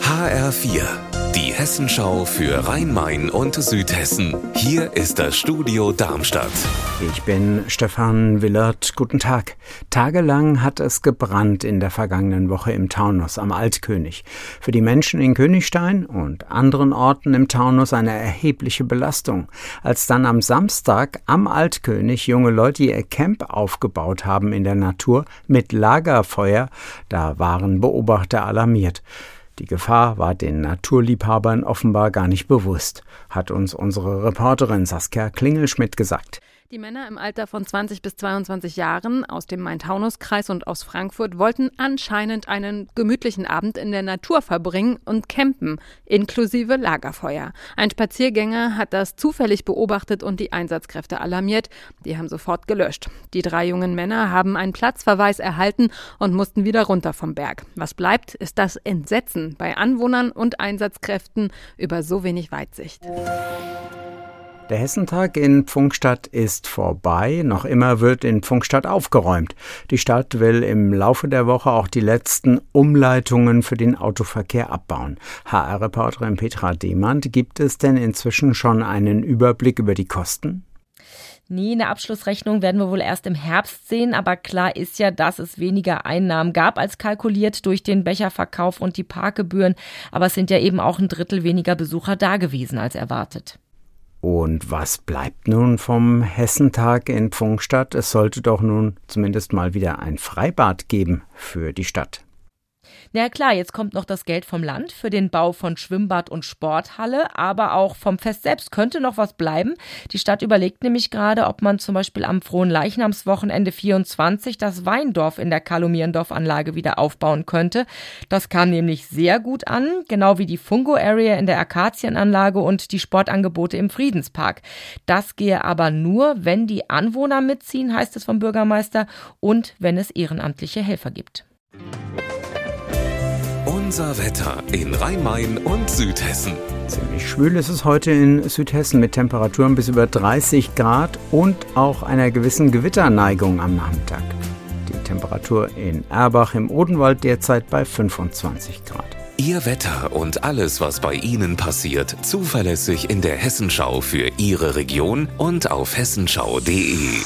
HR4, die Hessenschau für Rhein-Main und Südhessen. Hier ist das Studio Darmstadt. Ich bin Stefan Willert. Guten Tag. Tagelang hat es gebrannt in der vergangenen Woche im Taunus am Altkönig. Für die Menschen in Königstein und anderen Orten im Taunus eine erhebliche Belastung. Als dann am Samstag am Altkönig junge Leute ihr Camp aufgebaut haben in der Natur mit Lagerfeuer, da waren Beobachter alarmiert. Die Gefahr war den Naturliebhabern offenbar gar nicht bewusst, hat uns unsere Reporterin Saskia Klingelschmidt gesagt. Die Männer im Alter von 20 bis 22 Jahren aus dem Main-Taunus-Kreis und aus Frankfurt wollten anscheinend einen gemütlichen Abend in der Natur verbringen und campen, inklusive Lagerfeuer. Ein Spaziergänger hat das zufällig beobachtet und die Einsatzkräfte alarmiert. Die haben sofort gelöscht. Die drei jungen Männer haben einen Platzverweis erhalten und mussten wieder runter vom Berg. Was bleibt, ist das Entsetzen bei Anwohnern und Einsatzkräften über so wenig Weitsicht. Der Hessentag in Pfungstadt ist vorbei. Noch immer wird in Pfungstadt aufgeräumt. Die Stadt will im Laufe der Woche auch die letzten Umleitungen für den Autoverkehr abbauen. HR-Reporterin Petra Demand, gibt es denn inzwischen schon einen Überblick über die Kosten? Nee, eine Abschlussrechnung werden wir wohl erst im Herbst sehen, aber klar ist ja, dass es weniger Einnahmen gab als kalkuliert durch den Becherverkauf und die Parkgebühren, aber es sind ja eben auch ein Drittel weniger Besucher da gewesen als erwartet. Und was bleibt nun vom Hessentag in Pfungstadt? Es sollte doch nun zumindest mal wieder ein Freibad geben für die Stadt. Na klar, jetzt kommt noch das Geld vom Land für den Bau von Schwimmbad und Sporthalle, aber auch vom Fest selbst könnte noch was bleiben. Die Stadt überlegt nämlich gerade, ob man zum Beispiel am frohen Leichnamswochenende 24 das Weindorf in der Kalumierendorfanlage wieder aufbauen könnte. Das kam nämlich sehr gut an, genau wie die Fungo Area in der Akazienanlage und die Sportangebote im Friedenspark. Das gehe aber nur, wenn die Anwohner mitziehen, heißt es vom Bürgermeister, und wenn es ehrenamtliche Helfer gibt. Unser Wetter in Rhein-Main und Südhessen. Ziemlich schwül ist es heute in Südhessen mit Temperaturen bis über 30 Grad und auch einer gewissen Gewitterneigung am Nachmittag. Die Temperatur in Erbach im Odenwald derzeit bei 25 Grad. Ihr Wetter und alles, was bei Ihnen passiert, zuverlässig in der Hessenschau für Ihre Region und auf hessenschau.de.